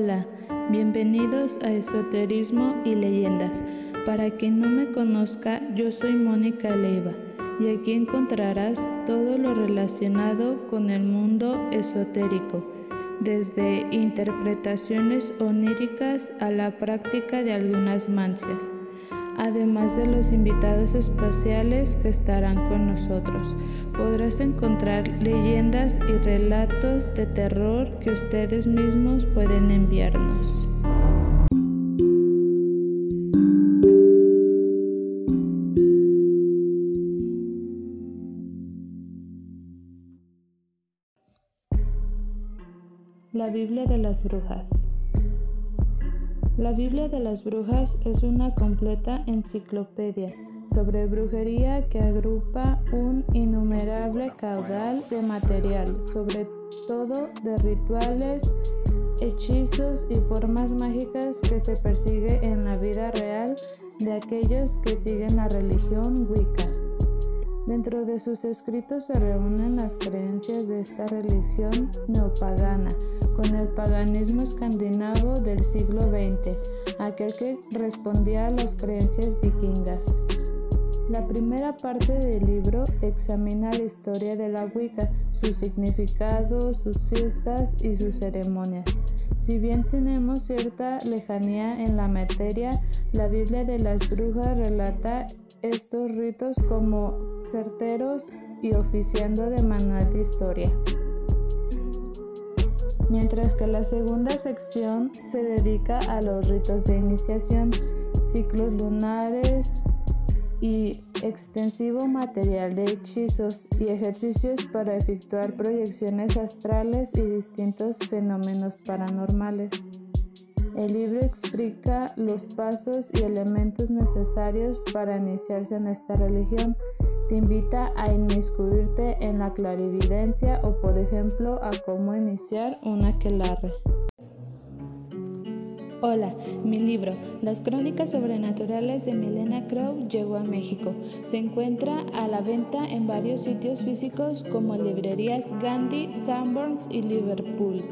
Hola, bienvenidos a Esoterismo y Leyendas. Para quien no me conozca, yo soy Mónica Leiva y aquí encontrarás todo lo relacionado con el mundo esotérico, desde interpretaciones oníricas a la práctica de algunas mancias además de los invitados especiales que estarán con nosotros. Podrás encontrar leyendas y relatos de terror que ustedes mismos pueden enviarnos. La Biblia de las Brujas la Biblia de las Brujas es una completa enciclopedia sobre brujería que agrupa un innumerable caudal de material, sobre todo de rituales, hechizos y formas mágicas que se persigue en la vida real de aquellos que siguen la religión Wicca. Dentro de sus escritos se reúnen las creencias de esta religión neopagana con el paganismo escandinavo del siglo XX, aquel que respondía a las creencias vikingas. La primera parte del libro examina la historia de la Wicca, su significado, sus fiestas y sus ceremonias. Si bien tenemos cierta lejanía en la materia, la Biblia de las Brujas relata estos ritos como certeros y oficiando de manual de historia. Mientras que la segunda sección se dedica a los ritos de iniciación, ciclos lunares y extensivo material de hechizos y ejercicios para efectuar proyecciones astrales y distintos fenómenos paranormales. El libro explica los pasos y elementos necesarios para iniciarse en esta religión. Te invita a inmiscuirte en la clarividencia o, por ejemplo, a cómo iniciar una aquelarre. Hola, mi libro, Las Crónicas Sobrenaturales de Milena Crow, llegó a México. Se encuentra a la venta en varios sitios físicos como librerías Gandhi, Sanborns y Liverpool.